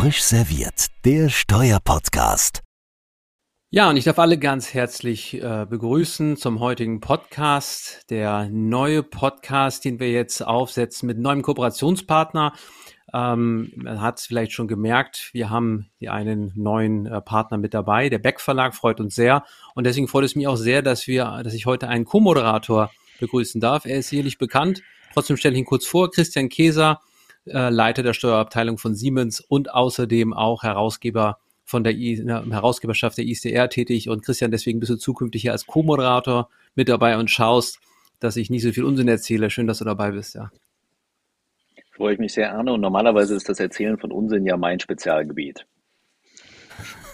Frisch serviert, der Steuerpodcast. Ja, und ich darf alle ganz herzlich äh, begrüßen zum heutigen Podcast. Der neue Podcast, den wir jetzt aufsetzen mit neuem Kooperationspartner. Ähm, man hat es vielleicht schon gemerkt, wir haben hier einen neuen äh, Partner mit dabei. Der Beck Verlag freut uns sehr. Und deswegen freut es mich auch sehr, dass wir, dass ich heute einen Co-Moderator begrüßen darf. Er ist sicherlich bekannt. Trotzdem stelle ich ihn kurz vor. Christian Keser, äh, Leiter der Steuerabteilung von Siemens und außerdem auch Herausgeber von der, I Herausgeberschaft der ISDR tätig. Und Christian, deswegen bist du zukünftig hier als Co-Moderator mit dabei und schaust, dass ich nicht so viel Unsinn erzähle. Schön, dass du dabei bist, ja. Freue ich mich sehr, Arne. Und normalerweise ist das Erzählen von Unsinn ja mein Spezialgebiet.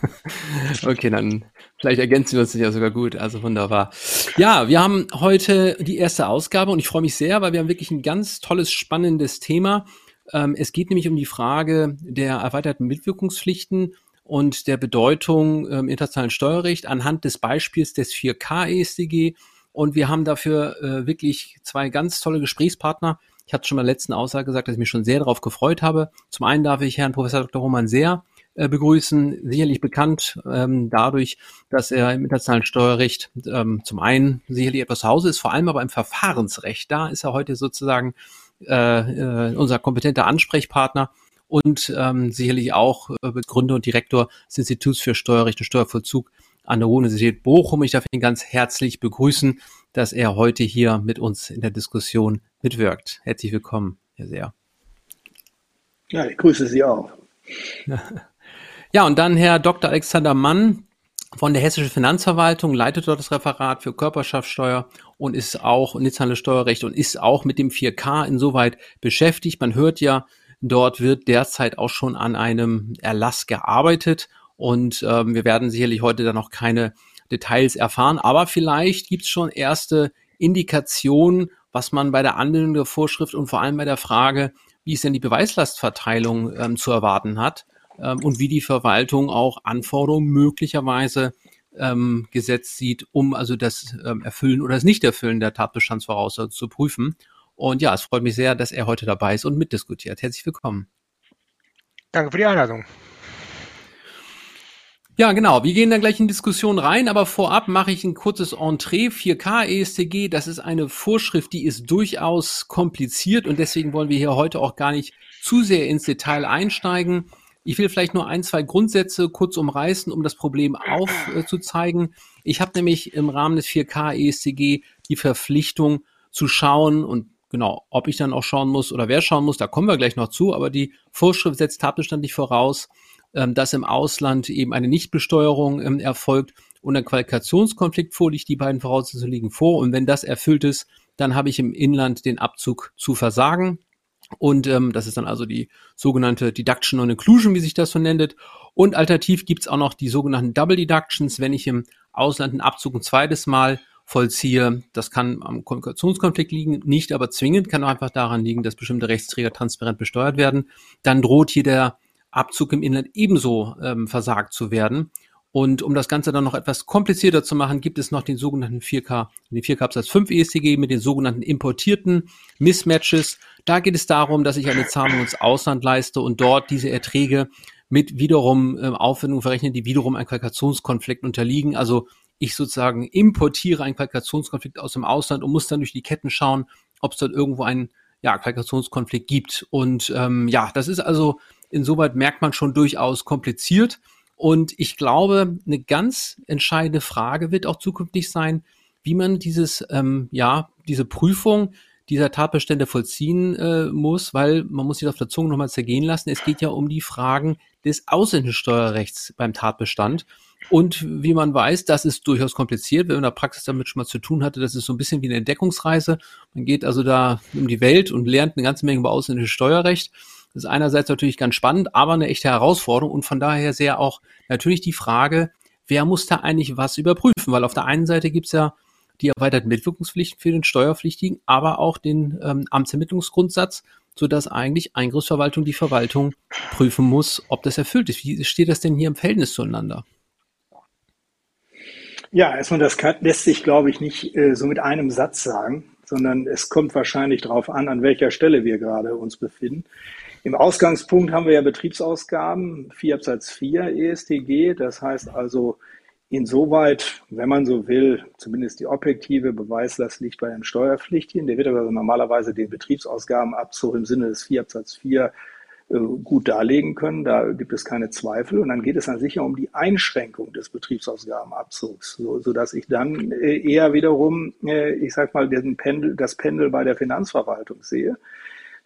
okay, dann vielleicht ergänzen wir uns ja sogar gut. Also wunderbar. Ja, wir haben heute die erste Ausgabe und ich freue mich sehr, weil wir haben wirklich ein ganz tolles, spannendes Thema. Ähm, es geht nämlich um die Frage der erweiterten Mitwirkungspflichten und der Bedeutung im internationalen Steuerrecht anhand des Beispiels des 4K-ESDG. Und wir haben dafür äh, wirklich zwei ganz tolle Gesprächspartner. Ich hatte schon in der letzten Aussage gesagt, dass ich mich schon sehr darauf gefreut habe. Zum einen darf ich Herrn Professor Dr. Roman Seer äh, begrüßen, sicherlich bekannt ähm, dadurch, dass er im internationalen Steuerrecht ähm, zum einen sicherlich etwas zu Hause ist, vor allem aber im Verfahrensrecht. Da ist er heute sozusagen äh, äh, unser kompetenter Ansprechpartner und ähm, sicherlich auch äh, Gründer und Direktor des Instituts für Steuerrecht und Steuervollzug an der Universität Bochum. Ich darf ihn ganz herzlich begrüßen, dass er heute hier mit uns in der Diskussion mitwirkt. Herzlich willkommen, Herr Seher. Ja, ich grüße Sie auch. Ja, und dann Herr Dr. Alexander Mann von der Hessischen Finanzverwaltung, leitet dort das Referat für Körperschaftssteuer und ist auch nationales Steuerrecht und ist auch mit dem 4K insoweit beschäftigt. Man hört ja, Dort wird derzeit auch schon an einem Erlass gearbeitet und ähm, wir werden sicherlich heute dann noch keine Details erfahren, aber vielleicht gibt es schon erste Indikationen, was man bei der Anwendung der Vorschrift und vor allem bei der Frage, wie ist denn die Beweislastverteilung ähm, zu erwarten hat ähm, und wie die Verwaltung auch Anforderungen möglicherweise ähm, gesetzt sieht, um also das ähm, Erfüllen oder das Nicht-Erfüllen der Tatbestandsvoraussetzungen zu prüfen. Und ja, es freut mich sehr, dass er heute dabei ist und mitdiskutiert. Herzlich willkommen. Danke für die Einladung. Ja, genau. Wir gehen dann gleich in Diskussion rein, aber vorab mache ich ein kurzes Entree. 4K ESTG, das ist eine Vorschrift, die ist durchaus kompliziert und deswegen wollen wir hier heute auch gar nicht zu sehr ins Detail einsteigen. Ich will vielleicht nur ein, zwei Grundsätze kurz umreißen, um das Problem aufzuzeigen. Ich habe nämlich im Rahmen des 4K ESTG die Verpflichtung zu schauen und Genau, ob ich dann auch schauen muss oder wer schauen muss, da kommen wir gleich noch zu, aber die Vorschrift setzt tatbestandlich voraus, ähm, dass im Ausland eben eine Nichtbesteuerung ähm, erfolgt und ein Qualifikationskonflikt vorliegt. Die beiden Voraussetzungen liegen vor und wenn das erfüllt ist, dann habe ich im Inland den Abzug zu versagen. Und ähm, das ist dann also die sogenannte Deduction on Inclusion, wie sich das so nennt. Und alternativ gibt's auch noch die sogenannten Double Deductions, wenn ich im Ausland einen Abzug ein zweites Mal vollziehe. Das kann am Kommunikationskonflikt liegen, nicht aber zwingend, kann auch einfach daran liegen, dass bestimmte Rechtsträger transparent besteuert werden. Dann droht hier der Abzug im Inland ebenso ähm, versagt zu werden. Und um das Ganze dann noch etwas komplizierter zu machen, gibt es noch den sogenannten 4K, den 4K Absatz 5 ESTG mit den sogenannten importierten Mismatches. Da geht es darum, dass ich eine Zahlung ins Ausland leiste und dort diese Erträge mit wiederum äh, Aufwendungen verrechne, die wiederum einem Qualifikationskonflikt unterliegen. Also ich sozusagen importiere einen Qualifikationskonflikt aus dem Ausland und muss dann durch die Ketten schauen, ob es dort irgendwo einen ja, Qualifikationskonflikt gibt. Und ähm, ja, das ist also insoweit merkt man schon durchaus kompliziert. Und ich glaube, eine ganz entscheidende Frage wird auch zukünftig sein, wie man dieses, ähm, ja, diese Prüfung dieser Tatbestände vollziehen äh, muss, weil man muss sich auf der Zunge nochmal zergehen lassen. Es geht ja um die Fragen des ausländischen Steuerrechts beim Tatbestand. Und wie man weiß, das ist durchaus kompliziert, wenn man in der Praxis damit schon mal zu tun hatte. Das ist so ein bisschen wie eine Entdeckungsreise. Man geht also da um die Welt und lernt eine ganze Menge über ausländisches Steuerrecht. Das ist einerseits natürlich ganz spannend, aber eine echte Herausforderung und von daher sehr auch natürlich die Frage, wer muss da eigentlich was überprüfen? Weil auf der einen Seite gibt's ja die erweiterten Mitwirkungspflichten für den Steuerpflichtigen, aber auch den ähm, Amtsermittlungsgrundsatz, sodass eigentlich Eingriffsverwaltung die Verwaltung prüfen muss, ob das erfüllt ist. Wie steht das denn hier im Verhältnis zueinander? Ja, erstmal, das kann, lässt sich, glaube ich, nicht äh, so mit einem Satz sagen, sondern es kommt wahrscheinlich darauf an, an welcher Stelle wir gerade uns befinden. Im Ausgangspunkt haben wir ja Betriebsausgaben, 4 Absatz 4 ESTG. Das heißt also, insoweit, wenn man so will, zumindest die objektive Beweislast liegt bei den Steuerpflichtigen. Der wird aber normalerweise den Betriebsausgabenabzug im Sinne des 4 Absatz 4 äh, gut darlegen können. Da gibt es keine Zweifel. Und dann geht es dann sicher um die Einschränkung des Betriebsausgabenabzugs, so, sodass ich dann äh, eher wiederum, äh, ich sag mal, Pendel, das Pendel bei der Finanzverwaltung sehe.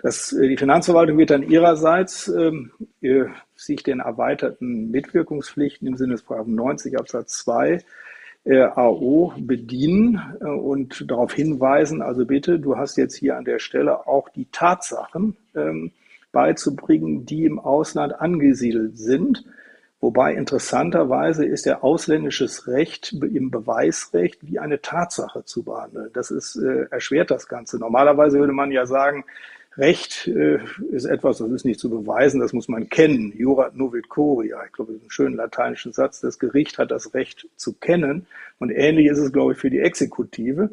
Das, die Finanzverwaltung wird dann ihrerseits ähm, sich den erweiterten Mitwirkungspflichten im Sinne des 90 Absatz 2 äh, AO bedienen äh, und darauf hinweisen, also bitte, du hast jetzt hier an der Stelle auch die Tatsachen ähm, beizubringen, die im Ausland angesiedelt sind. Wobei interessanterweise ist der ausländisches Recht im Beweisrecht wie eine Tatsache zu behandeln. Das ist, äh, erschwert das Ganze. Normalerweise würde man ja sagen, Recht äh, ist etwas, das ist nicht zu beweisen, das muss man kennen. Jurat novit coria. Ich glaube, das ist ein schöner lateinischer Satz. Das Gericht hat das Recht zu kennen. Und ähnlich ist es, glaube ich, für die Exekutive.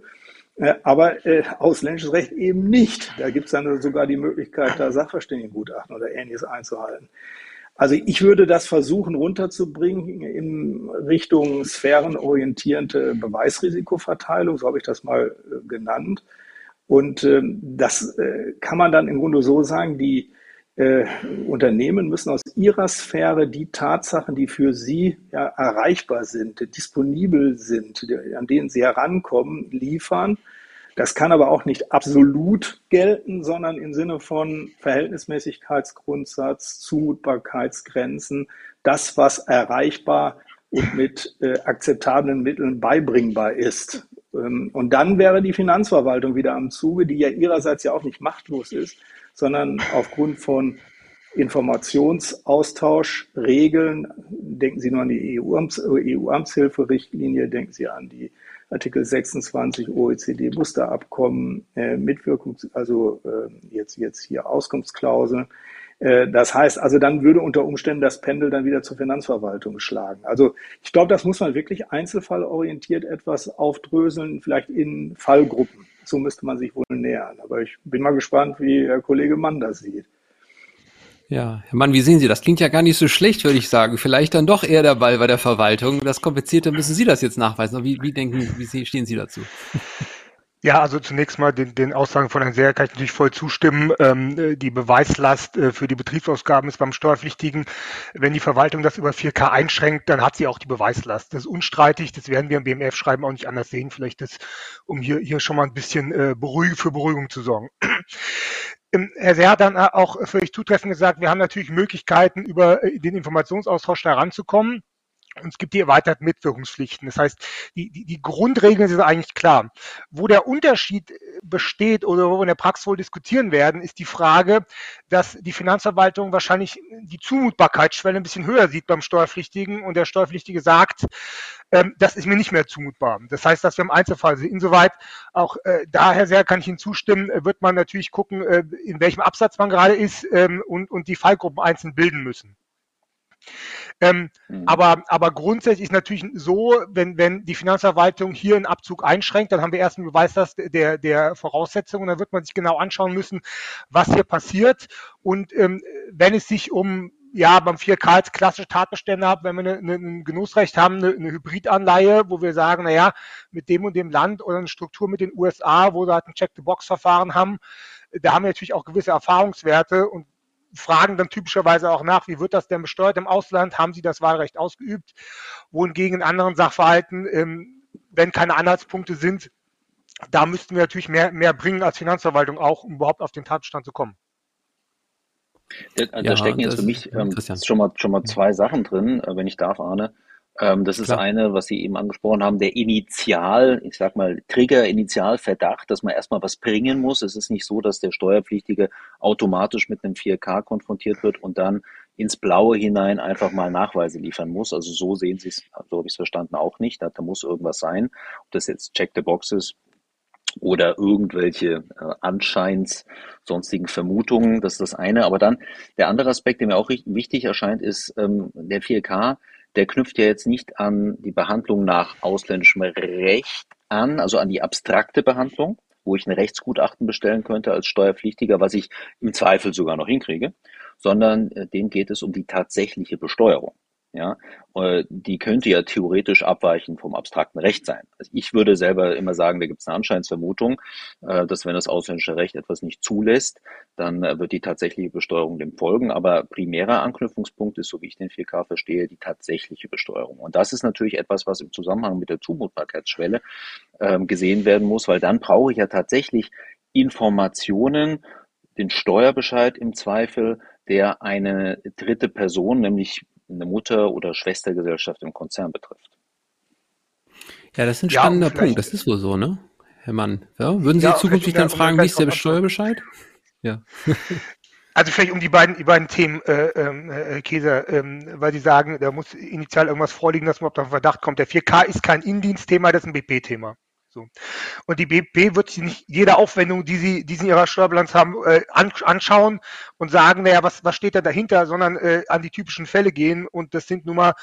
Äh, aber äh, ausländisches Recht eben nicht. Da gibt es dann sogar die Möglichkeit, da Sachverständigengutachten oder ähnliches einzuhalten. Also ich würde das versuchen runterzubringen in Richtung sphärenorientierende Beweisrisikoverteilung, so habe ich das mal äh, genannt. Und äh, das äh, kann man dann im Grunde so sagen, die äh, Unternehmen müssen aus ihrer Sphäre die Tatsachen, die für sie ja, erreichbar sind, disponibel sind, an denen sie herankommen, liefern. Das kann aber auch nicht absolut gelten, sondern im Sinne von Verhältnismäßigkeitsgrundsatz, Zumutbarkeitsgrenzen, das, was erreichbar und mit äh, akzeptablen Mitteln beibringbar ist. Ähm, und dann wäre die Finanzverwaltung wieder am Zuge, die ja ihrerseits ja auch nicht machtlos ist, sondern aufgrund von Informationsaustausch, Regeln, denken Sie nur an die EU-Amtshilferichtlinie, EU denken Sie an die Artikel 26 OECD-Musterabkommen, äh, Mitwirkung, also äh, jetzt, jetzt hier Auskunftsklauseln. Äh, das heißt also, dann würde unter Umständen das Pendel dann wieder zur Finanzverwaltung schlagen. Also ich glaube, das muss man wirklich einzelfallorientiert etwas aufdröseln, vielleicht in Fallgruppen. So müsste man sich wohl nähern. Aber ich bin mal gespannt, wie Herr Kollege Mann das sieht. Ja, Herr Mann, wie sehen Sie das? Klingt ja gar nicht so schlecht, würde ich sagen. Vielleicht dann doch eher der Ball bei der Verwaltung. Das Komplizierte müssen Sie das jetzt nachweisen. Wie, wie denken, wie stehen Sie dazu? Ja, also zunächst mal den, den Aussagen von Herrn Seher kann ich natürlich voll zustimmen. Ähm, die Beweislast äh, für die Betriebsausgaben ist beim Steuerpflichtigen. Wenn die Verwaltung das über 4K einschränkt, dann hat sie auch die Beweislast. Das ist unstreitig. Das werden wir im BMF-Schreiben auch nicht anders sehen. Vielleicht das, um hier, hier schon mal ein bisschen äh, beruhig, für Beruhigung zu sorgen. Ähm, Herr Seher hat dann auch völlig zutreffend gesagt, wir haben natürlich Möglichkeiten, über äh, den Informationsaustausch da ranzukommen. Und es gibt die erweiterten Mitwirkungspflichten. Das heißt, die, die, die Grundregeln sind eigentlich klar. Wo der Unterschied äh, besteht oder wo wir in der Praxis wohl diskutieren werden, ist die Frage, dass die Finanzverwaltung wahrscheinlich die Zumutbarkeitsschwelle ein bisschen höher sieht beim Steuerpflichtigen und der Steuerpflichtige sagt, ähm, das ist mir nicht mehr zumutbar. Das heißt, dass wir im Einzelfall sind. Insoweit auch äh, daher sehr kann ich Ihnen zustimmen, äh, wird man natürlich gucken, äh, in welchem Absatz man gerade ist ähm, und, und die Fallgruppen einzeln bilden müssen. Ähm, mhm. aber, aber grundsätzlich ist natürlich so, wenn, wenn die Finanzverwaltung hier einen Abzug einschränkt, dann haben wir erst einen Beweis der, der Voraussetzungen, dann wird man sich genau anschauen müssen, was hier passiert. Und ähm, wenn es sich um ja, beim 4K als klassische Tatbestände haben, wenn wir eine, eine, ein Genussrecht haben, eine, eine Hybridanleihe, wo wir sagen, naja, mit dem und dem Land oder eine Struktur mit den USA, wo wir halt ein Check-the-Box-Verfahren haben, da haben wir natürlich auch gewisse Erfahrungswerte und fragen dann typischerweise auch nach, wie wird das denn besteuert im Ausland? Haben Sie das Wahlrecht ausgeübt? Wohingegen in anderen Sachverhalten, ähm, wenn keine Anhaltspunkte sind, da müssten wir natürlich mehr, mehr bringen als Finanzverwaltung auch, um überhaupt auf den Tatbestand zu kommen. Da, da ja, stecken jetzt für mich ähm, schon, mal, schon mal zwei Sachen drin, äh, wenn ich darf, Arne. Ähm, das ist Klar. eine, was Sie eben angesprochen haben, der Initial, ich sag mal, Trigger-Initialverdacht, dass man erstmal was bringen muss. Es ist nicht so, dass der Steuerpflichtige automatisch mit einem 4K konfrontiert wird und dann ins Blaue hinein einfach mal Nachweise liefern muss. Also so sehen Sie es, so habe ich es verstanden, auch nicht. Da, da muss irgendwas sein. Ob das jetzt Check the Boxes oder irgendwelche äh, anscheinend sonstigen Vermutungen, das ist das eine. Aber dann der andere Aspekt, der mir auch wichtig erscheint, ist ähm, der 4K der knüpft ja jetzt nicht an die Behandlung nach ausländischem Recht an, also an die abstrakte Behandlung, wo ich ein Rechtsgutachten bestellen könnte als Steuerpflichtiger, was ich im Zweifel sogar noch hinkriege, sondern äh, dem geht es um die tatsächliche Besteuerung. Ja, äh, die könnte ja theoretisch abweichen vom abstrakten Recht sein. Also ich würde selber immer sagen, da gibt es eine Anscheinsvermutung, äh, dass wenn das ausländische Recht etwas nicht zulässt, dann äh, wird die tatsächliche Besteuerung dem folgen. Aber primärer Anknüpfungspunkt ist, so wie ich den 4K verstehe, die tatsächliche Besteuerung. Und das ist natürlich etwas, was im Zusammenhang mit der Zumutbarkeitsschwelle ähm, gesehen werden muss, weil dann brauche ich ja tatsächlich Informationen, den Steuerbescheid im Zweifel, der eine dritte Person, nämlich eine Mutter- oder Schwestergesellschaft im Konzern betrifft. Ja, das ist ein spannender ja, Punkt. Das ist wohl so, ne? Herr Mann. Ja? Würden Sie ja, zukünftig dann fragen, wie ist der Steuerbescheid? Ja. Also vielleicht um die beiden, die beiden Themen, äh, äh, Käser, äh, weil Sie sagen, da muss initial irgendwas vorliegen, dass man auf den Verdacht kommt. Der 4K ist kein Indienstthema, das ist ein BP-Thema. So. Und die BP wird sich nicht jede Aufwendung, die sie, die sie in ihrer Steuerbilanz haben, äh, anschauen und sagen, naja, was, was steht da dahinter, sondern äh, an die typischen Fälle gehen. Und das sind nun mal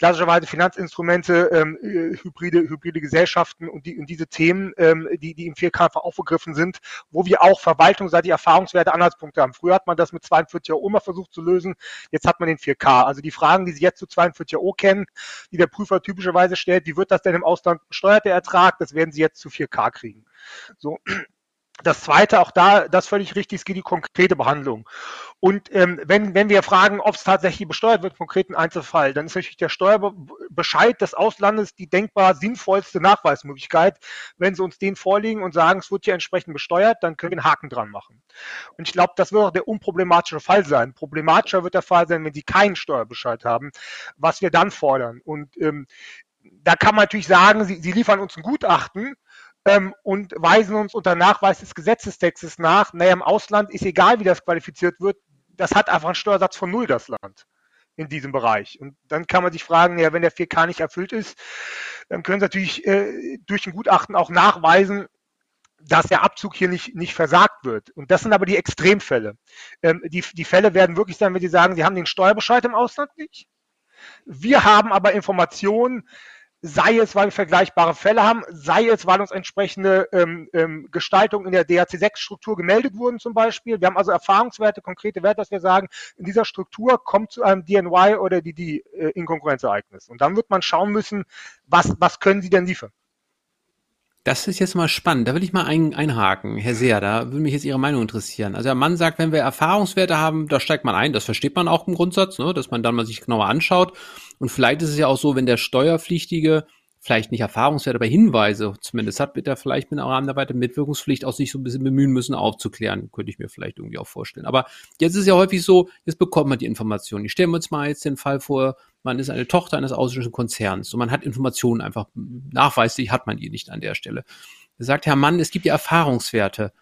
klassischerweise Finanzinstrumente, ähm, äh, hybride, hybride Gesellschaften und, die, und diese Themen, ähm, die, die im 4K aufgegriffen sind, wo wir auch verwaltungsseitig Erfahrungswerte, Anhaltspunkte haben. Früher hat man das mit 42 Euro immer versucht zu lösen, jetzt hat man den 4K. Also die Fragen, die Sie jetzt zu 42 Euro kennen, die der Prüfer typischerweise stellt, wie wird das denn im Ausland steuert der Ertrag, das werden Sie jetzt zu 4K kriegen. So, das zweite, auch da, das völlig richtig, es geht die konkrete Behandlung. Und ähm, wenn, wenn wir fragen, ob es tatsächlich besteuert wird, konkreten Einzelfall, dann ist natürlich der Steuerbescheid des Auslandes die denkbar sinnvollste Nachweismöglichkeit. Wenn Sie uns den vorlegen und sagen, es wird hier entsprechend besteuert, dann können wir einen Haken dran machen. Und ich glaube, das wird auch der unproblematische Fall sein. Problematischer wird der Fall sein, wenn Sie keinen Steuerbescheid haben, was wir dann fordern. Und ähm, da kann man natürlich sagen, Sie, Sie liefern uns ein Gutachten, ähm, und weisen uns unter Nachweis des Gesetzestextes nach, naja, im Ausland ist egal, wie das qualifiziert wird, das hat einfach einen Steuersatz von null, das Land in diesem Bereich. Und dann kann man sich fragen, ja, wenn der 4K nicht erfüllt ist, dann können Sie natürlich äh, durch ein Gutachten auch nachweisen, dass der Abzug hier nicht, nicht versagt wird. Und das sind aber die Extremfälle. Ähm, die, die Fälle werden wirklich sein, wenn Sie sagen, Sie haben den Steuerbescheid im Ausland nicht. Wir haben aber Informationen, sei es, weil wir vergleichbare Fälle haben, sei es, weil uns entsprechende ähm, ähm, Gestaltungen in der DHC6-Struktur gemeldet wurden zum Beispiel. Wir haben also Erfahrungswerte, konkrete Werte, dass wir sagen, in dieser Struktur kommt zu einem DNY oder DD äh, Inkonkurrenzereignis. Und dann wird man schauen müssen, was, was können Sie denn liefern? Das ist jetzt mal spannend. Da will ich mal ein, einhaken, Herr Seher. Da würde mich jetzt Ihre Meinung interessieren. Also der Mann sagt, wenn wir Erfahrungswerte haben, da steigt man ein. Das versteht man auch im Grundsatz, ne? dass man dann mal sich genauer anschaut. Und vielleicht ist es ja auch so, wenn der Steuerpflichtige vielleicht nicht Erfahrungswerte, aber Hinweise zumindest hat, wird er vielleicht mit einer Rahmen der weiteren Mitwirkungspflicht auch sich so ein bisschen bemühen müssen, aufzuklären. Könnte ich mir vielleicht irgendwie auch vorstellen. Aber jetzt ist ja häufig so, jetzt bekommt man die Informationen. Ich stelle mir jetzt mal jetzt den Fall vor, man ist eine Tochter eines ausländischen Konzerns und man hat Informationen einfach nachweislich hat man die nicht an der Stelle. Da sagt Herr Mann, es gibt ja Erfahrungswerte.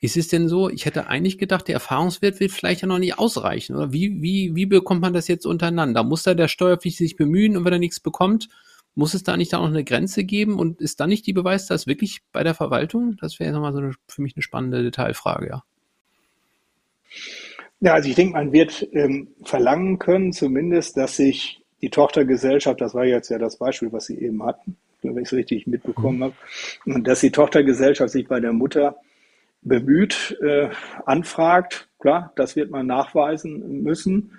Ist es denn so? Ich hätte eigentlich gedacht, der Erfahrungswert wird vielleicht ja noch nicht ausreichen. Oder wie, wie, wie bekommt man das jetzt untereinander? Muss da der Steuerpflichtige sich bemühen und wenn er nichts bekommt, muss es da nicht da noch eine Grenze geben und ist dann nicht die Beweislast wirklich bei der Verwaltung? Das wäre nochmal so eine, für mich eine spannende Detailfrage, ja. Ja, also ich denke, man wird ähm, verlangen können, zumindest, dass sich die Tochtergesellschaft, das war jetzt ja das Beispiel, was Sie eben hatten, wenn ich es richtig mitbekommen mhm. habe, und dass die Tochtergesellschaft sich bei der Mutter bemüht, äh, anfragt. Klar, das wird man nachweisen müssen.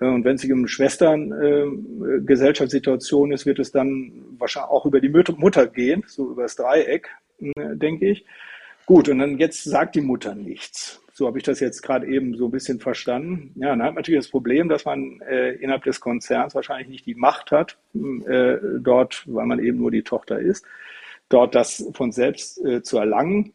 Äh, und wenn es sich um eine Schwestern-Gesellschaftssituation äh, ist, wird es dann wahrscheinlich auch über die Mutter gehen, so über das Dreieck, äh, denke ich. Gut, und dann jetzt sagt die Mutter nichts. So habe ich das jetzt gerade eben so ein bisschen verstanden. Ja, dann hat man natürlich das Problem, dass man äh, innerhalb des Konzerns wahrscheinlich nicht die Macht hat, äh, dort, weil man eben nur die Tochter ist, dort das von selbst äh, zu erlangen.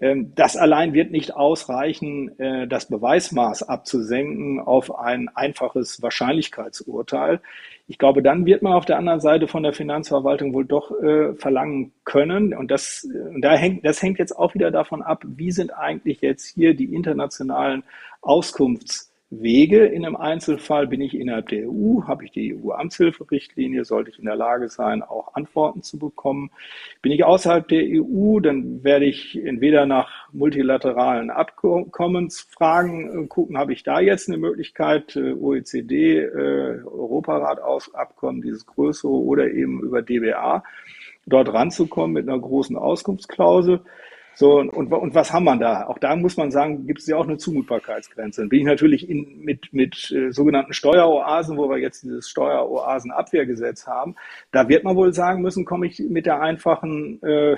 Ähm, das allein wird nicht ausreichen, äh, das Beweismaß abzusenken auf ein einfaches Wahrscheinlichkeitsurteil. Ich glaube, dann wird man auf der anderen Seite von der Finanzverwaltung wohl doch äh, verlangen können. Und das, da hängt, das hängt jetzt auch wieder davon ab, wie sind eigentlich jetzt hier die internationalen Auskunfts Wege in einem Einzelfall. Bin ich innerhalb der EU? Habe ich die EU-Amtshilferichtlinie? Sollte ich in der Lage sein, auch Antworten zu bekommen? Bin ich außerhalb der EU? Dann werde ich entweder nach multilateralen Abkommensfragen äh, gucken. Habe ich da jetzt eine Möglichkeit, äh, OECD, äh, Europarat Abkommen, dieses größere oder eben über DBA dort ranzukommen mit einer großen Auskunftsklausel? So, und, und was haben wir da? Auch da muss man sagen, gibt es ja auch eine Zumutbarkeitsgrenze. Dann bin ich natürlich in, mit, mit äh, sogenannten Steueroasen, wo wir jetzt dieses Steueroasenabwehrgesetz haben, da wird man wohl sagen müssen, komme ich mit der einfachen, äh,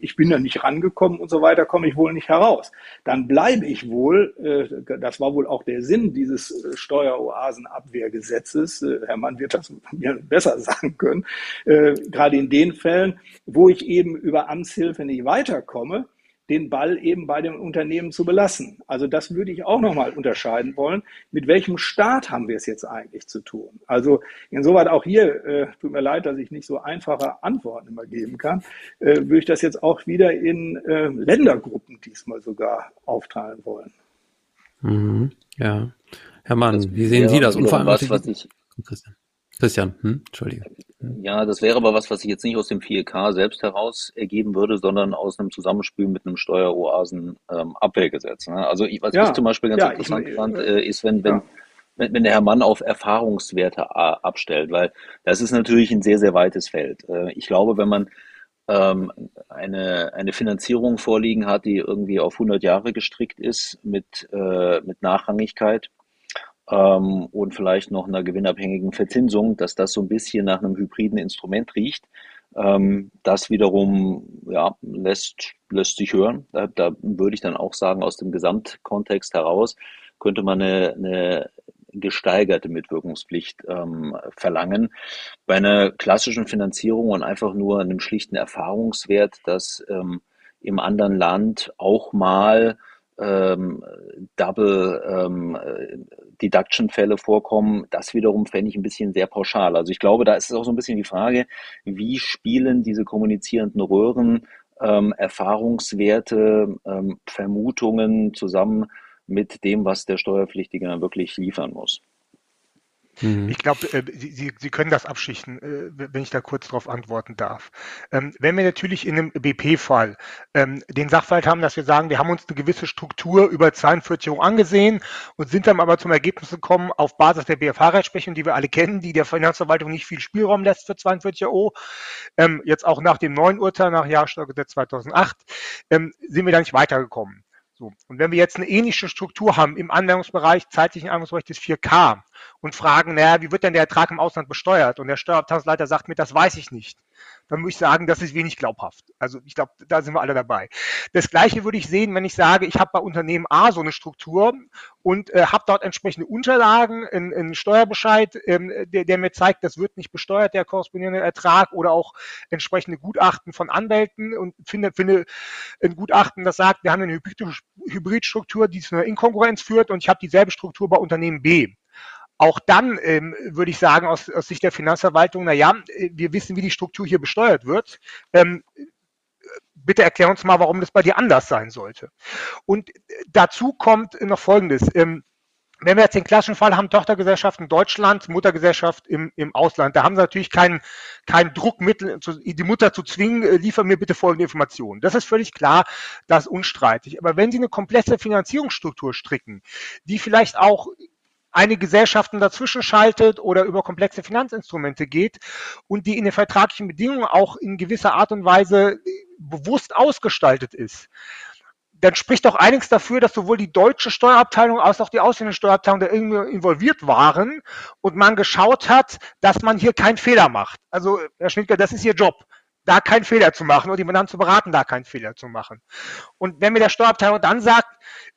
ich bin da nicht rangekommen und so weiter, komme ich wohl nicht heraus. Dann bleibe ich wohl, äh, das war wohl auch der Sinn dieses äh, Steueroasenabwehrgesetzes, äh, Herr Mann wird das mir besser sagen können, äh, gerade in den Fällen, wo ich eben über Amtshilfe nicht weiterkomme, komme, den Ball eben bei dem Unternehmen zu belassen. Also das würde ich auch nochmal unterscheiden wollen. Mit welchem Staat haben wir es jetzt eigentlich zu tun? Also insoweit auch hier, äh, tut mir leid, dass ich nicht so einfache Antworten immer geben kann, äh, würde ich das jetzt auch wieder in äh, Ländergruppen diesmal sogar aufteilen wollen. Mhm, ja. Herr Mann, wie sehen Sie das? Und vor allem, was, was ich, Christian. Christian, hm? Entschuldige. Ja, das wäre aber was, was sich jetzt nicht aus dem 4K selbst heraus ergeben würde, sondern aus einem Zusammenspiel mit einem Steueroasen-Abwehrgesetz. Ähm, ne? Also was ja, ich zum Beispiel ganz ja, interessant ich, fand, äh, ist, wenn, wenn, ja. wenn, wenn der Herr Mann auf Erfahrungswerte äh, abstellt, weil das ist natürlich ein sehr, sehr weites Feld. Äh, ich glaube, wenn man ähm, eine, eine Finanzierung vorliegen hat, die irgendwie auf 100 Jahre gestrickt ist mit, äh, mit Nachrangigkeit, ähm, und vielleicht noch einer gewinnabhängigen Verzinsung, dass das so ein bisschen nach einem hybriden Instrument riecht. Ähm, das wiederum ja, lässt, lässt sich hören. Da, da würde ich dann auch sagen, aus dem Gesamtkontext heraus könnte man eine, eine gesteigerte Mitwirkungspflicht ähm, verlangen. Bei einer klassischen Finanzierung und einfach nur einem schlichten Erfahrungswert, dass ähm, im anderen Land auch mal ähm, Double ähm, Deduction-Fälle vorkommen, das wiederum fände ich ein bisschen sehr pauschal. Also ich glaube, da ist es auch so ein bisschen die Frage, wie spielen diese kommunizierenden Röhren ähm, Erfahrungswerte, ähm, Vermutungen zusammen mit dem, was der Steuerpflichtige dann wirklich liefern muss. Mhm. Ich glaube, äh, Sie, Sie, können das abschichten, äh, wenn ich da kurz darauf antworten darf. Ähm, wenn wir natürlich in einem BP-Fall ähm, den Sachverhalt haben, dass wir sagen, wir haben uns eine gewisse Struktur über 42 Euro angesehen und sind dann aber zum Ergebnis gekommen, auf Basis der BFH-Rechtsprechung, die wir alle kennen, die der Finanzverwaltung nicht viel Spielraum lässt für 42 Euro, ähm, jetzt auch nach dem neuen Urteil nach Jahressteuergesetz 2008, ähm, sind wir da nicht weitergekommen. So. Und wenn wir jetzt eine ähnliche Struktur haben im Anwendungsbereich, zeitlichen Anwendungsbereich des 4K und fragen, naja, wie wird denn der Ertrag im Ausland besteuert? Und der Steuerabteilungsleiter sagt mir, das weiß ich nicht dann muss ich sagen, das ist wenig glaubhaft. Also ich glaube, da sind wir alle dabei. Das gleiche würde ich sehen, wenn ich sage, ich habe bei Unternehmen A so eine Struktur und äh, habe dort entsprechende Unterlagen, einen Steuerbescheid, ähm, der, der mir zeigt, das wird nicht besteuert, der korrespondierende Ertrag oder auch entsprechende Gutachten von Anwälten und finde, finde ein Gutachten, das sagt, wir haben eine Hybridstruktur, die zu einer Inkongruenz führt und ich habe dieselbe Struktur bei Unternehmen B. Auch dann ähm, würde ich sagen, aus, aus Sicht der Finanzverwaltung, na ja, wir wissen, wie die Struktur hier besteuert wird. Ähm, bitte erklär uns mal, warum das bei dir anders sein sollte. Und dazu kommt noch Folgendes. Ähm, wenn wir jetzt den klassischen Fall haben, Tochtergesellschaften Deutschland, Muttergesellschaft im, im Ausland, da haben sie natürlich keinen kein Druckmittel, die Mutter zu zwingen, äh, liefer mir bitte folgende Informationen. Das ist völlig klar, das ist unstreitig. Aber wenn Sie eine komplexe Finanzierungsstruktur stricken, die vielleicht auch eine Gesellschaften dazwischen schaltet oder über komplexe Finanzinstrumente geht und die in den vertraglichen Bedingungen auch in gewisser Art und Weise bewusst ausgestaltet ist, dann spricht doch einiges dafür, dass sowohl die deutsche Steuerabteilung als auch die ausländische Steuerabteilung da irgendwie involviert waren und man geschaut hat, dass man hier keinen Fehler macht. Also, Herr Schnittger, das ist Ihr Job da keinen Fehler zu machen und die Mandanten zu beraten, da keinen Fehler zu machen. Und wenn mir der Steuerabteilung dann sagt,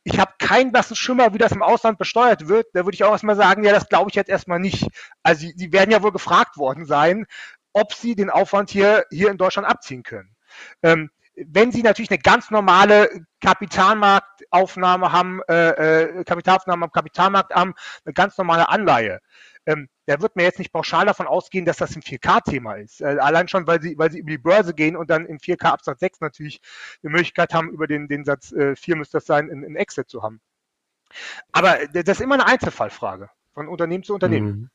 ich habe keinen blassen Schimmer, wie das im Ausland besteuert wird, da würde ich auch erstmal sagen, ja, das glaube ich jetzt erstmal nicht. Also sie, sie werden ja wohl gefragt worden sein, ob sie den Aufwand hier, hier in Deutschland abziehen können. Ähm, wenn Sie natürlich eine ganz normale Kapitalmarktaufnahme haben, äh, äh, Kapitalaufnahme am Kapitalmarkt haben, eine ganz normale Anleihe, ähm, der wird mir jetzt nicht pauschal davon ausgehen, dass das ein 4K-Thema ist. Äh, allein schon, weil sie, weil sie über die Börse gehen und dann in 4K Absatz 6 natürlich die Möglichkeit haben, über den, den Satz äh, 4 müsste das sein, in, in Exit zu haben. Aber das ist immer eine Einzelfallfrage von Unternehmen zu Unternehmen.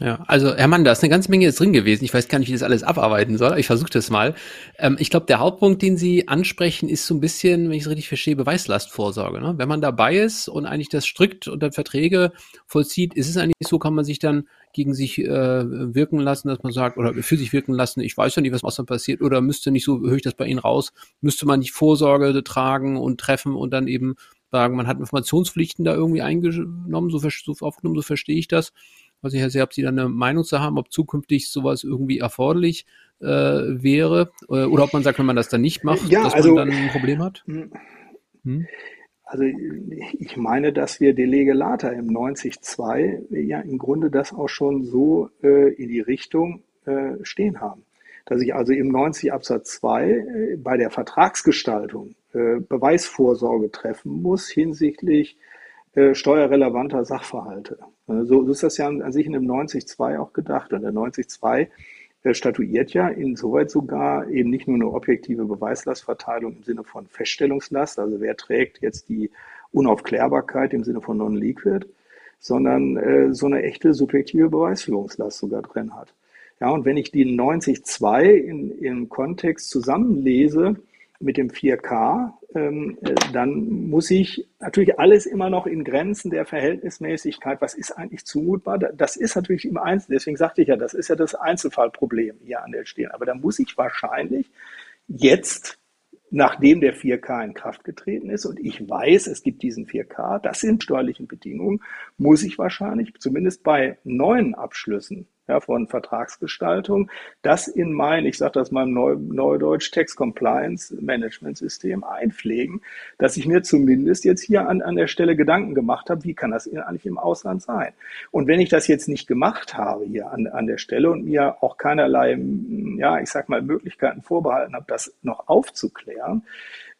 Ja, also Herr Mann, da ist eine ganze Menge jetzt drin gewesen. Ich weiß gar nicht, wie das alles abarbeiten soll. Ich versuche das mal. Ähm, ich glaube, der Hauptpunkt, den Sie ansprechen, ist so ein bisschen, wenn ich es richtig verstehe, Beweislastvorsorge. Ne? Wenn man dabei ist und eigentlich das strikt unter Verträge vollzieht, ist es eigentlich so, kann man sich dann gegen sich äh, wirken lassen, dass man sagt, oder für sich wirken lassen, ich weiß ja nicht, was, was dann passiert, oder müsste nicht so, höre ich das bei Ihnen raus, müsste man nicht Vorsorge tragen und treffen und dann eben sagen, man hat Informationspflichten da irgendwie eingenommen, so, so aufgenommen, so verstehe ich das weiß nicht, Herr See, ob Sie da eine Meinung zu haben, ob zukünftig sowas irgendwie erforderlich äh, wäre äh, oder ob man sagt, wenn man das dann nicht macht, ja, dass also, man dann ein Problem hat? Hm? hm? Also ich meine, dass wir de lege lata im 90.2 ja im Grunde das auch schon so äh, in die Richtung äh, stehen haben. Dass ich also im 90 Absatz 2 äh, bei der Vertragsgestaltung äh, Beweisvorsorge treffen muss hinsichtlich äh, steuerrelevanter Sachverhalte. Äh, so ist das ja an, sich in dem 90.2 auch gedacht. Und der 90.2 äh, statuiert ja insoweit sogar eben nicht nur eine objektive Beweislastverteilung im Sinne von Feststellungslast, also wer trägt jetzt die Unaufklärbarkeit im Sinne von non-liquid, sondern äh, so eine echte subjektive Beweisführungslast sogar drin hat. Ja, und wenn ich die 90.2 in, im Kontext zusammenlese, mit dem 4K, ähm, äh, dann muss ich natürlich alles immer noch in Grenzen der Verhältnismäßigkeit, was ist eigentlich zumutbar, das ist natürlich im Einzelnen, deswegen sagte ich ja, das ist ja das Einzelfallproblem hier an der Stelle. Aber da muss ich wahrscheinlich jetzt nachdem der 4K in Kraft getreten ist und ich weiß, es gibt diesen 4K, das sind steuerliche Bedingungen, muss ich wahrscheinlich zumindest bei neuen Abschlüssen ja, von Vertragsgestaltung, das in mein, ich sage das mal im Neu Neudeutsch, Tax Compliance Management System einpflegen, dass ich mir zumindest jetzt hier an, an der Stelle Gedanken gemacht habe, wie kann das eigentlich im Ausland sein? Und wenn ich das jetzt nicht gemacht habe hier an, an der Stelle und mir auch keinerlei, ja, ich sag mal, Möglichkeiten vorbehalten habe, das noch aufzuklären,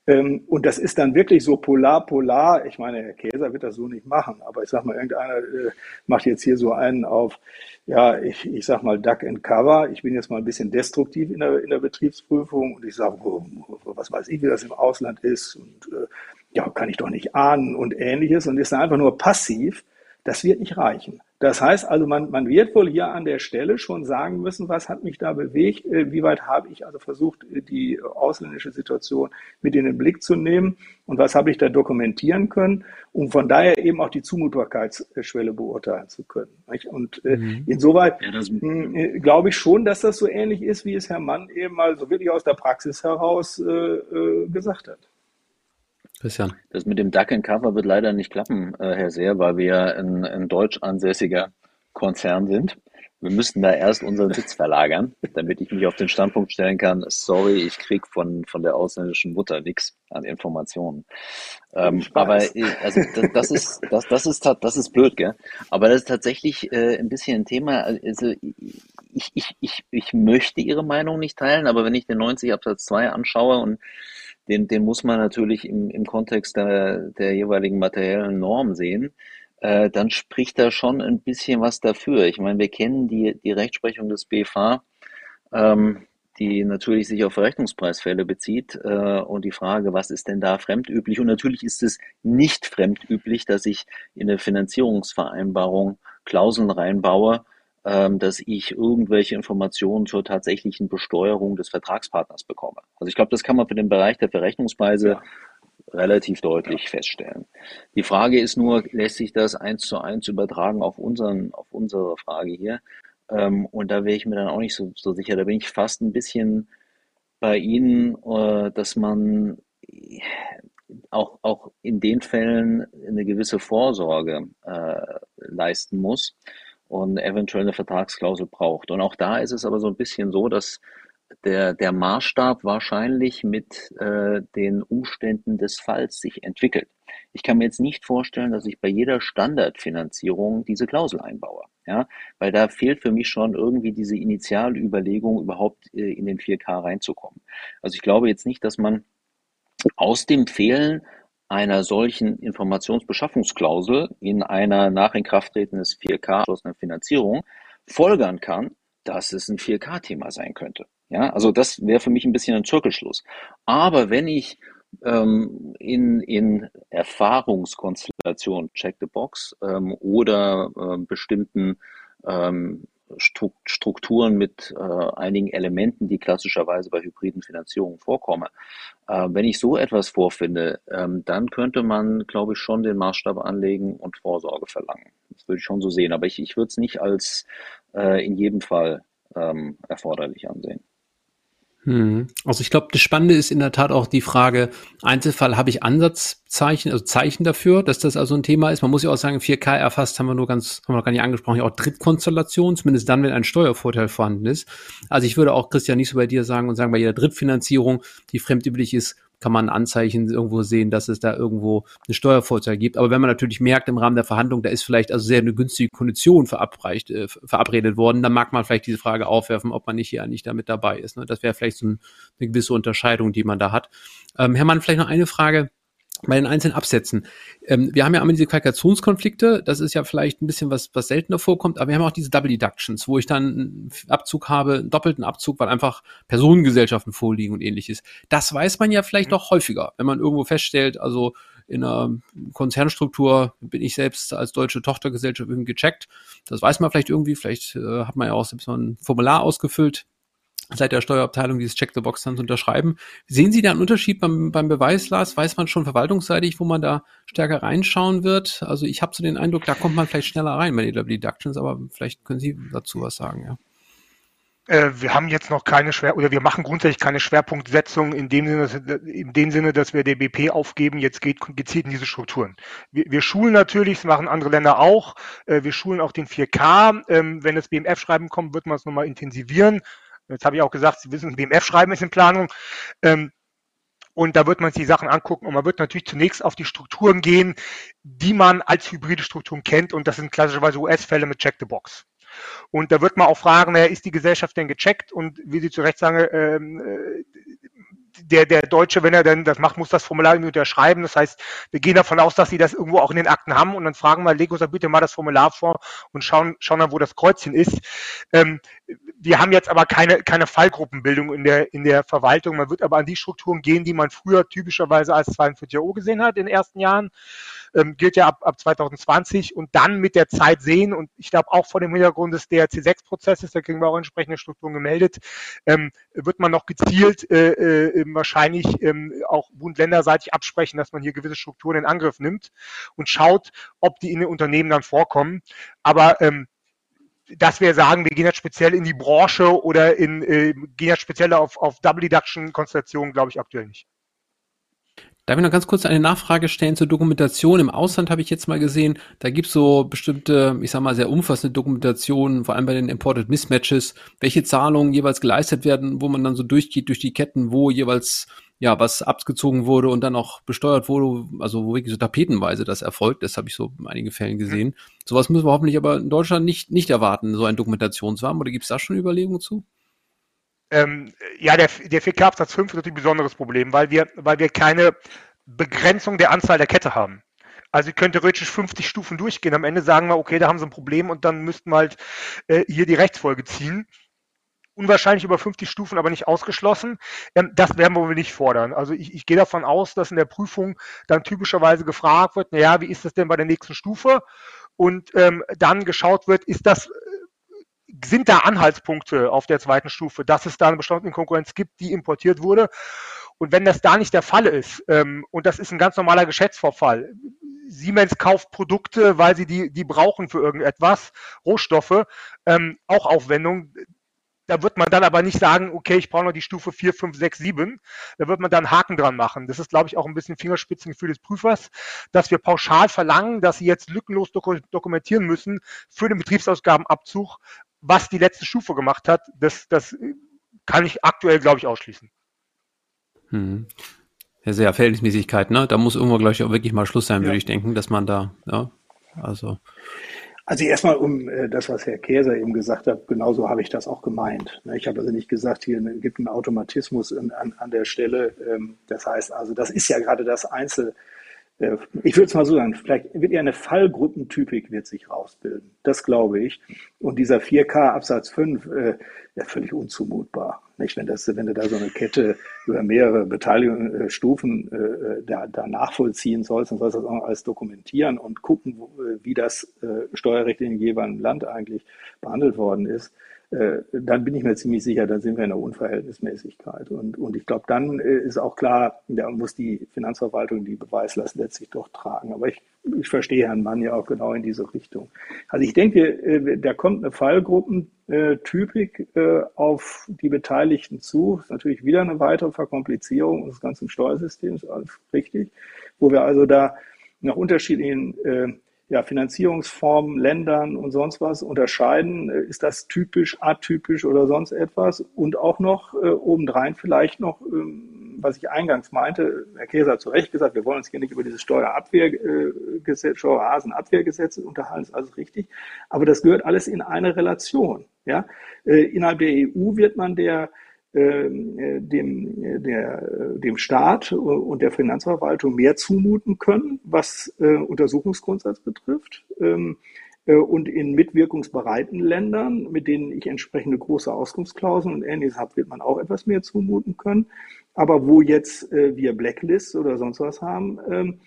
und das ist dann wirklich so polar, polar. Ich meine, Herr Käser wird das so nicht machen, aber ich sag mal, irgendeiner äh, macht jetzt hier so einen auf, ja, ich, ich sag mal Duck and Cover. Ich bin jetzt mal ein bisschen destruktiv in der, in der Betriebsprüfung und ich sage, was weiß ich, wie das im Ausland ist und äh, ja, kann ich doch nicht ahnen und ähnliches und ist dann einfach nur passiv. Das wird nicht reichen. Das heißt also, man, man wird wohl hier an der Stelle schon sagen müssen, was hat mich da bewegt, äh, wie weit habe ich also versucht, äh, die ausländische Situation mit in den Blick zu nehmen und was habe ich da dokumentieren können, um von daher eben auch die Zumutbarkeitsschwelle beurteilen zu können. Und äh, mhm. insoweit ja, hm, glaube ich schon, dass das so ähnlich ist, wie es Herr Mann eben mal so wirklich aus der Praxis heraus äh, gesagt hat. Christian. Das mit dem Duck and Cover wird leider nicht klappen, äh, Herr Seer, weil wir ein, ein deutsch ansässiger Konzern sind. Wir müssten da erst unseren Sitz verlagern, damit ich mich auf den Standpunkt stellen kann, sorry, ich krieg von, von der ausländischen Mutter nichts an Informationen. Ähm, aber äh, also das, das, ist das, das ist das ist blöd, gell? Aber das ist tatsächlich äh, ein bisschen ein Thema. Also ich, ich, ich, ich möchte Ihre Meinung nicht teilen, aber wenn ich den 90 Absatz 2 anschaue und den, den muss man natürlich im, im Kontext der, der jeweiligen materiellen Norm sehen, äh, dann spricht da schon ein bisschen was dafür. Ich meine, wir kennen die, die Rechtsprechung des BFH, ähm, die natürlich sich auf Verrechnungspreisfälle bezieht äh, und die Frage, was ist denn da fremdüblich? Und natürlich ist es nicht fremdüblich, dass ich in eine Finanzierungsvereinbarung Klauseln reinbaue, dass ich irgendwelche Informationen zur tatsächlichen Besteuerung des Vertragspartners bekomme. Also ich glaube, das kann man für den Bereich der Verrechnungspreise ja. relativ deutlich ja. feststellen. Die Frage ist nur, lässt sich das eins zu eins übertragen auf unseren, auf unsere Frage hier? Ähm, und da wäre ich mir dann auch nicht so, so sicher. Da bin ich fast ein bisschen bei Ihnen, äh, dass man auch, auch in den Fällen eine gewisse Vorsorge äh, leisten muss und eventuell eine Vertragsklausel braucht. Und auch da ist es aber so ein bisschen so, dass der, der Maßstab wahrscheinlich mit äh, den Umständen des Falls sich entwickelt. Ich kann mir jetzt nicht vorstellen, dass ich bei jeder Standardfinanzierung diese Klausel einbaue. Ja, weil da fehlt für mich schon irgendwie diese Initialüberlegung, überhaupt äh, in den 4K reinzukommen. Also ich glaube jetzt nicht, dass man aus dem Fehlen einer solchen Informationsbeschaffungsklausel in einer nach Inkrafttreten des 4K geschlossenen Finanzierung folgern kann, dass es ein 4K-Thema sein könnte. Ja, also das wäre für mich ein bisschen ein Zirkelschluss. Aber wenn ich ähm, in, in Erfahrungskonstellationen, check the box, ähm, oder äh, bestimmten ähm, Strukturen mit äh, einigen Elementen, die klassischerweise bei hybriden Finanzierungen vorkommen. Äh, wenn ich so etwas vorfinde, ähm, dann könnte man, glaube ich, schon den Maßstab anlegen und Vorsorge verlangen. Das würde ich schon so sehen. Aber ich, ich würde es nicht als äh, in jedem Fall ähm, erforderlich ansehen. Hm. Also ich glaube, das Spannende ist in der Tat auch die Frage, Einzelfall habe ich Ansatzzeichen, also Zeichen dafür, dass das also ein Thema ist. Man muss ja auch sagen, 4K erfasst haben wir nur ganz, haben wir noch gar nicht angesprochen, ja auch Drittkonstellationen, zumindest dann, wenn ein Steuervorteil vorhanden ist. Also ich würde auch, Christian, nicht so bei dir sagen und sagen, bei jeder Drittfinanzierung, die fremdüblich ist, kann man Anzeichen irgendwo sehen, dass es da irgendwo einen Steuervorteil gibt. Aber wenn man natürlich merkt im Rahmen der Verhandlung, da ist vielleicht also sehr eine günstige Kondition verabreicht, äh, verabredet worden, dann mag man vielleicht diese Frage aufwerfen, ob man nicht hier eigentlich damit dabei ist. Ne? Das wäre vielleicht so ein, eine gewisse Unterscheidung, die man da hat. Ähm, Herr Mann, vielleicht noch eine Frage bei den einzelnen Absätzen. Ähm, wir haben ja einmal diese Kalkulationskonflikte, das ist ja vielleicht ein bisschen was, was seltener vorkommt, aber wir haben auch diese Double Deductions, wo ich dann einen Abzug habe, einen doppelten Abzug, weil einfach Personengesellschaften vorliegen und ähnliches. Das weiß man ja vielleicht noch häufiger, wenn man irgendwo feststellt, also in einer Konzernstruktur bin ich selbst als deutsche Tochtergesellschaft irgendwie gecheckt. Das weiß man vielleicht irgendwie, vielleicht äh, hat man ja auch so ein Formular ausgefüllt, seit der Steuerabteilung dieses Check-the-Box dann zu unterschreiben. Sehen Sie da einen Unterschied beim, beim Beweislast? Weiß man schon verwaltungsseitig, wo man da stärker reinschauen wird? Also ich habe so den Eindruck, da kommt man vielleicht schneller rein bei den Deductions, aber vielleicht können Sie dazu was sagen, ja. Äh, wir haben jetzt noch keine Schwer oder wir machen grundsätzlich keine Schwerpunktsetzung in dem Sinne, in dem Sinne, dass wir der BP aufgeben, jetzt geht gezielt in diese Strukturen. Wir, wir schulen natürlich, das machen andere Länder auch, äh, wir schulen auch den 4K. Ähm, wenn das BMF-Schreiben kommt, wird man es nochmal intensivieren. Jetzt habe ich auch gesagt, Sie wissen, BMF-Schreiben ist in Planung. Ähm, und da wird man sich die Sachen angucken und man wird natürlich zunächst auf die Strukturen gehen, die man als hybride Strukturen kennt. Und das sind klassischerweise US-Fälle mit Check the Box. Und da wird man auch fragen, naja, ist die Gesellschaft denn gecheckt? Und wie Sie zu Recht sagen, ähm, äh, der, der Deutsche, wenn er denn das macht, muss das Formular irgendwie unterschreiben. Das heißt, wir gehen davon aus, dass sie das irgendwo auch in den Akten haben und dann fragen wir, leg uns bitte mal das Formular vor und schauen, schauen dann, wo das Kreuzchen ist. Ähm, wir haben jetzt aber keine, keine Fallgruppenbildung in der, in der Verwaltung. Man wird aber an die Strukturen gehen, die man früher typischerweise als 42 Euro gesehen hat in den ersten Jahren ähm, gilt ja ab, ab 2020 und dann mit der Zeit sehen und ich glaube auch vor dem Hintergrund des DRC6-Prozesses, da kriegen wir auch entsprechende Strukturen gemeldet, ähm, wird man noch gezielt äh, äh, wahrscheinlich ähm, auch bund-länderseitig absprechen, dass man hier gewisse Strukturen in Angriff nimmt und schaut, ob die in den Unternehmen dann vorkommen. Aber ähm, dass wir sagen, wir gehen jetzt speziell in die Branche oder in, äh, gehen jetzt speziell auf, auf Double Deduction Konstellationen, glaube ich aktuell nicht. Darf ich noch ganz kurz eine Nachfrage stellen zur Dokumentation? Im Ausland habe ich jetzt mal gesehen, da gibt es so bestimmte, ich sag mal, sehr umfassende Dokumentationen, vor allem bei den Imported Mismatches, welche Zahlungen jeweils geleistet werden, wo man dann so durchgeht durch die Ketten, wo jeweils ja was abgezogen wurde und dann auch besteuert wurde, also wo wirklich so tapetenweise das erfolgt. Das habe ich so in einigen Fällen gesehen. Mhm. Sowas müssen wir hoffentlich aber in Deutschland nicht, nicht erwarten, so ein Dokumentationsrahmen. Oder gibt es da schon Überlegungen zu? Ähm, ja, der, der 4K-Absatz 5 ist natürlich ein besonderes Problem, weil wir, weil wir keine Begrenzung der Anzahl der Kette haben. Also ihr könnt theoretisch 50 Stufen durchgehen. Am Ende sagen wir, okay, da haben sie ein Problem und dann müssten wir halt äh, hier die Rechtsfolge ziehen. Unwahrscheinlich über 50 Stufen, aber nicht ausgeschlossen. Ähm, das werden wir wohl nicht fordern. Also ich, ich gehe davon aus, dass in der Prüfung dann typischerweise gefragt wird, naja, wie ist das denn bei der nächsten Stufe? Und ähm, dann geschaut wird, ist das sind da Anhaltspunkte auf der zweiten Stufe, dass es da eine bestimmte Konkurrenz gibt, die importiert wurde. Und wenn das da nicht der Fall ist, ähm, und das ist ein ganz normaler Geschäftsvorfall, Siemens kauft Produkte, weil sie die, die brauchen für irgendetwas, Rohstoffe, ähm, auch Aufwendungen, da wird man dann aber nicht sagen, okay, ich brauche noch die Stufe 4, 5, 6, 7. Da wird man dann einen Haken dran machen. Das ist, glaube ich, auch ein bisschen Fingerspitzengefühl des Prüfers, dass wir pauschal verlangen, dass sie jetzt lückenlos dokumentieren müssen für den Betriebsausgabenabzug, was die letzte Stufe gemacht hat, das, das kann ich aktuell, glaube ich, ausschließen. Hm. Ja, sehr Verhältnismäßigkeit, ne? Da muss irgendwo, glaube ich, auch wirklich mal Schluss sein, ja. würde ich denken, dass man da, ja, also. Also erstmal um äh, das, was Herr Käser eben gesagt hat, genauso habe ich das auch gemeint. Ne? Ich habe also nicht gesagt, hier gibt einen Automatismus an, an, an der Stelle. Ähm, das heißt also, das ist ja gerade das Einzel, äh, ich würde es mal so sagen, vielleicht wird eher eine Fallgruppentypik wird sich rausbilden. Das glaube ich. Und dieser 4K Absatz 5, äh, ja, völlig unzumutbar. Nicht, wenn, das, wenn du da so eine Kette über mehrere Beteiligungsstufen äh, äh, da, da nachvollziehen sollst, dann sollst du das auch alles dokumentieren und gucken, wo, wie das äh, Steuerrecht in jedem Land eigentlich behandelt worden ist. Äh, dann bin ich mir ziemlich sicher, dann sind wir in der Unverhältnismäßigkeit. Und, und ich glaube, dann äh, ist auch klar, da muss die Finanzverwaltung die Beweislast letztlich doch tragen. Aber ich, ich verstehe Herrn Mann ja auch genau in diese Richtung. Also ich denke, äh, da kommt eine Fallgruppentypik auf die Beteiligten zu. Das ist natürlich wieder eine weitere Verkomplizierung des ganzen Steuersystems, alles richtig, wo wir also da nach unterschiedlichen ja, Finanzierungsformen, Ländern und sonst was unterscheiden. Ist das typisch, atypisch oder sonst etwas? Und auch noch äh, obendrein vielleicht noch, ähm, was ich eingangs meinte, Herr Käser hat zu Recht gesagt, wir wollen uns hier nicht über dieses Steuerabwehrgesetz, Steuerasenabwehrgesetz unterhalten, ist alles richtig. Aber das gehört alles in eine Relation. Ja? Äh, innerhalb der EU wird man der dem, äh, der, äh, dem Staat und der Finanzverwaltung mehr zumuten können, was äh, Untersuchungsgrundsatz betrifft. Ähm, äh, und in mitwirkungsbereiten Ländern, mit denen ich entsprechende große Auskunftsklauseln und ähnliches habe, wird man auch etwas mehr zumuten können. Aber wo jetzt äh, wir Blacklists oder sonst was haben, ähm,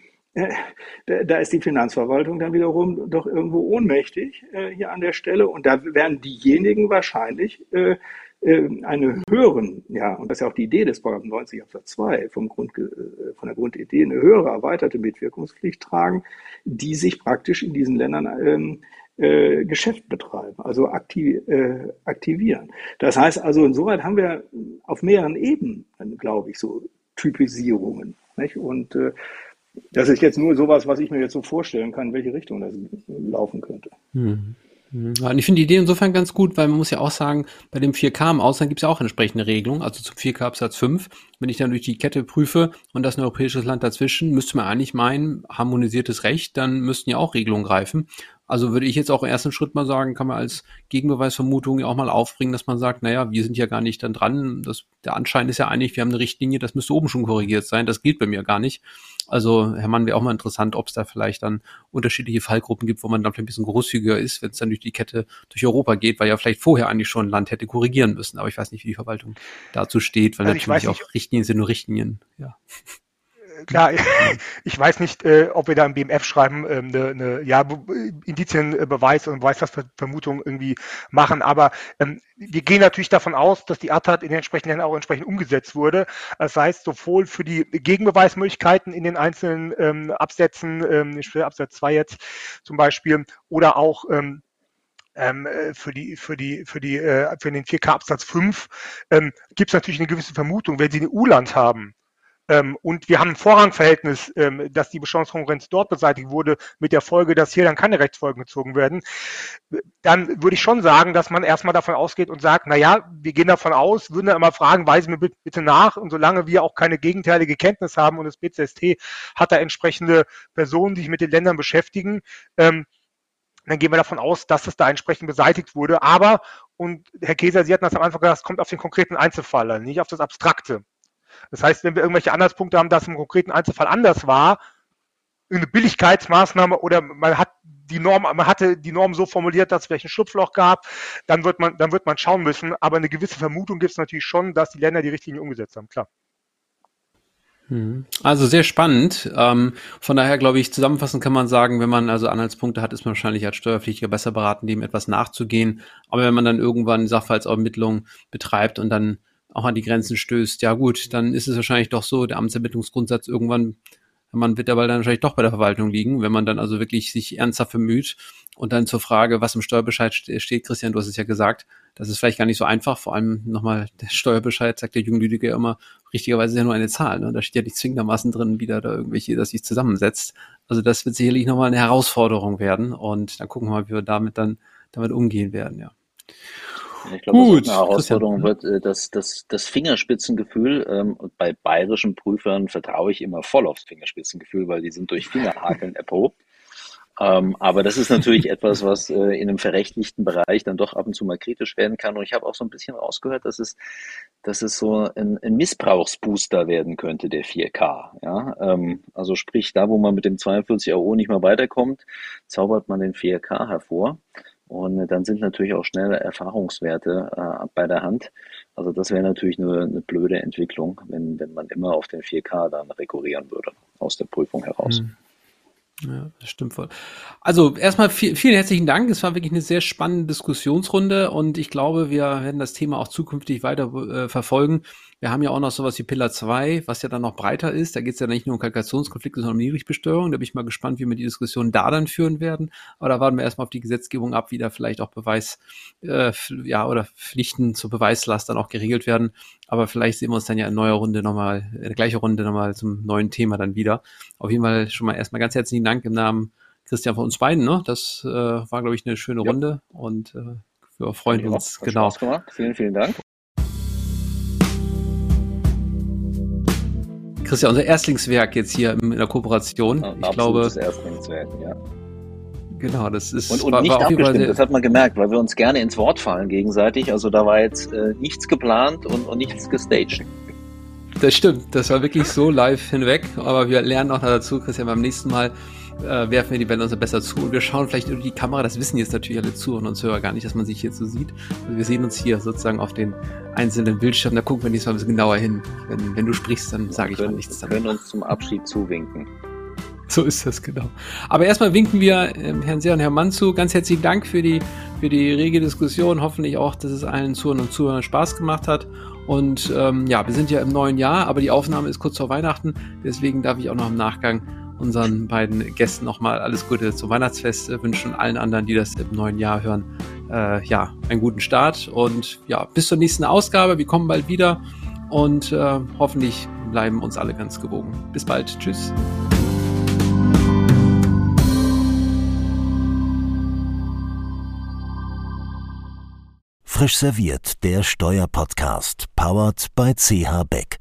da, ist die Finanzverwaltung dann wiederum doch irgendwo ohnmächtig äh, hier an der Stelle. Und da werden diejenigen wahrscheinlich äh, äh, eine höheren, ja, und das ist ja auch die Idee des Paragraphen 90 Absatz 2 vom Grund, von der Grundidee, eine höhere erweiterte Mitwirkungspflicht tragen, die sich praktisch in diesen Ländern ähm, äh, Geschäft betreiben, also aktiv, äh, aktivieren. Das heißt also, insoweit haben wir auf mehreren Ebenen, glaube ich, so Typisierungen. Nicht? Und äh, das ist jetzt nur sowas, was ich mir jetzt so vorstellen kann, in welche Richtung das laufen könnte. Mhm. Ja, und ich finde die Idee insofern ganz gut, weil man muss ja auch sagen, bei dem 4K im Ausland gibt es ja auch entsprechende Regelungen, also zum 4K Absatz 5. Wenn ich dann durch die Kette prüfe und das ein europäisches Land dazwischen, müsste man eigentlich meinen, harmonisiertes Recht, dann müssten ja auch Regelungen greifen. Also würde ich jetzt auch im ersten Schritt mal sagen, kann man als Gegenbeweisvermutung ja auch mal aufbringen, dass man sagt, naja, wir sind ja gar nicht dann dran. Das, der Anschein ist ja eigentlich, wir haben eine Richtlinie, das müsste oben schon korrigiert sein. Das gilt bei mir gar nicht. Also, Herr Mann, wäre auch mal interessant, ob es da vielleicht dann unterschiedliche Fallgruppen gibt, wo man dann vielleicht ein bisschen großzügiger ist, wenn es dann durch die Kette durch Europa geht, weil ja vielleicht vorher eigentlich schon ein Land hätte korrigieren müssen. Aber ich weiß nicht, wie die Verwaltung dazu steht, weil also natürlich auch Richtlinien sind nur Richtlinien. Ja klar, ich weiß nicht, äh, ob wir da im BMF schreiben, äh, eine, eine ja, Indizienbeweis und Beweisvermutung irgendwie machen, aber ähm, wir gehen natürlich davon aus, dass die ATAT in den entsprechenden Ländern auch entsprechend umgesetzt wurde. Das heißt, sowohl für die Gegenbeweismöglichkeiten in den einzelnen ähm, Absätzen, ähm, Absatz 2 jetzt zum Beispiel, oder auch ähm, ähm, äh, für die für die für die äh, für den 4K Absatz 5 ähm, gibt es natürlich eine gewisse Vermutung, wenn Sie ein EU-Land haben, ähm, und wir haben ein Vorrangverhältnis, ähm, dass die Besteuerungskonkurrenz dort beseitigt wurde, mit der Folge, dass hier dann keine Rechtsfolgen gezogen werden. Dann würde ich schon sagen, dass man erstmal davon ausgeht und sagt, na ja, wir gehen davon aus, würden dann immer fragen, weisen wir bitte nach. Und solange wir auch keine gegenteilige Kenntnis haben und das BCST hat da entsprechende Personen, die sich mit den Ländern beschäftigen, ähm, dann gehen wir davon aus, dass es da entsprechend beseitigt wurde. Aber, und Herr Käser, Sie hatten das am Anfang gesagt, es kommt auf den konkreten Einzelfall an, nicht auf das Abstrakte. Das heißt, wenn wir irgendwelche Anhaltspunkte haben, dass im konkreten Einzelfall anders war, eine Billigkeitsmaßnahme oder man hat die Norm, man hatte die Norm so formuliert, dass es vielleicht ein Schlupfloch gab, dann wird man, dann wird man schauen müssen. Aber eine gewisse Vermutung gibt es natürlich schon, dass die Länder die Richtlinie umgesetzt haben, klar. Mhm. Also sehr spannend. Ähm, von daher glaube ich, zusammenfassend kann man sagen, wenn man also Anhaltspunkte hat, ist man wahrscheinlich als Steuerpflichtiger besser beraten, dem etwas nachzugehen. Aber wenn man dann irgendwann Sachverhaltsermittlungen betreibt und dann auch an die Grenzen stößt, ja gut, dann ist es wahrscheinlich doch so, der Amtsermittlungsgrundsatz irgendwann, man wird dabei dann wahrscheinlich doch bei der Verwaltung liegen, wenn man dann also wirklich sich ernsthaft bemüht und dann zur Frage, was im Steuerbescheid steht, Christian, du hast es ja gesagt, das ist vielleicht gar nicht so einfach, vor allem nochmal der Steuerbescheid, sagt der Junglüdige immer, richtigerweise ist ja nur eine Zahl, ne? da steht ja nicht zwingendermaßen drin, wie da, da irgendwelche, das sich zusammensetzt. Also das wird sicherlich nochmal eine Herausforderung werden und dann gucken wir mal, wie wir damit dann damit umgehen werden, ja. Ich glaube, Gut, eine Herausforderung wird, äh, dass das, das Fingerspitzengefühl, ähm, bei bayerischen Prüfern vertraue ich immer voll aufs Fingerspitzengefühl, weil die sind durch Fingerhakeln erprobt. Ähm, aber das ist natürlich etwas, was äh, in einem verrechtlichten Bereich dann doch ab und zu mal kritisch werden kann. Und ich habe auch so ein bisschen rausgehört, dass es, dass es so ein, ein Missbrauchsbooster werden könnte, der 4K. Ja? Ähm, also sprich, da wo man mit dem 42 AO nicht mehr weiterkommt, zaubert man den 4K hervor. Und dann sind natürlich auch schnelle Erfahrungswerte äh, bei der Hand. Also das wäre natürlich nur eine blöde Entwicklung, wenn, wenn man immer auf den 4K dann rekurrieren würde aus der Prüfung heraus. Mhm. Ja, das stimmt voll. Also erstmal viel, vielen herzlichen Dank. Es war wirklich eine sehr spannende Diskussionsrunde und ich glaube, wir werden das Thema auch zukünftig weiter äh, verfolgen. Wir haben ja auch noch sowas wie Pillar 2, was ja dann noch breiter ist. Da geht es ja nicht nur um Kalkulationskonflikte, sondern um Niedrigbesteuerung. Da bin ich mal gespannt, wie wir die Diskussion da dann führen werden. Aber da warten wir erstmal auf die Gesetzgebung ab, wie da vielleicht auch Beweis, äh, ja, oder Pflichten zur Beweislast dann auch geregelt werden. Aber vielleicht sehen wir uns dann ja in neuer Runde nochmal, in der gleichen Runde nochmal zum neuen Thema dann wieder. Auf jeden Fall schon mal erstmal ganz herzlichen Dank im Namen Christian von uns beiden. Ne? Das äh, war, glaube ich, eine schöne ja. Runde und äh, wir freuen uns. Genau. Vielen, vielen Dank. Christian, unser Erstlingswerk jetzt hier in der Kooperation. Ja, ich glaube, das Erstlingswerk, ja. Genau, das ist und, und war, nicht war abgestimmt. Das hat man gemerkt, weil wir uns gerne ins Wort fallen gegenseitig. Also da war jetzt äh, nichts geplant und, und nichts gestaged. Das stimmt, das war wirklich so live hinweg. Aber wir lernen auch dazu, Christian, beim nächsten Mal äh, werfen wir die Bänder uns besser zu und wir schauen vielleicht über die Kamera. Das wissen jetzt natürlich alle Zuhörer und Zuhörer gar nicht, dass man sich hier so sieht. Also wir sehen uns hier sozusagen auf den einzelnen Bildschirmen. Da gucken wir nächstes Mal ein bisschen genauer hin. Wenn, wenn du sprichst, dann sage ich mal nichts. Wir können uns zum Abschied zuwinken. So ist das, genau. Aber erstmal winken wir ähm, Herrn Seher und Herrn Mann zu. Ganz herzlichen Dank für die, für die rege Diskussion. Hoffentlich auch, dass es allen Zuhörern und Zuhörern Spaß gemacht hat. Und ähm, ja, wir sind ja im neuen Jahr, aber die Aufnahme ist kurz vor Weihnachten. Deswegen darf ich auch noch im Nachgang unseren beiden Gästen nochmal alles Gute zum Weihnachtsfest wünschen und allen anderen, die das im neuen Jahr hören, äh, ja, einen guten Start und ja, bis zur nächsten Ausgabe. Wir kommen bald wieder und äh, hoffentlich bleiben uns alle ganz gewogen. Bis bald. Tschüss. Frisch serviert, der Steuerpodcast, powered by CH Beck.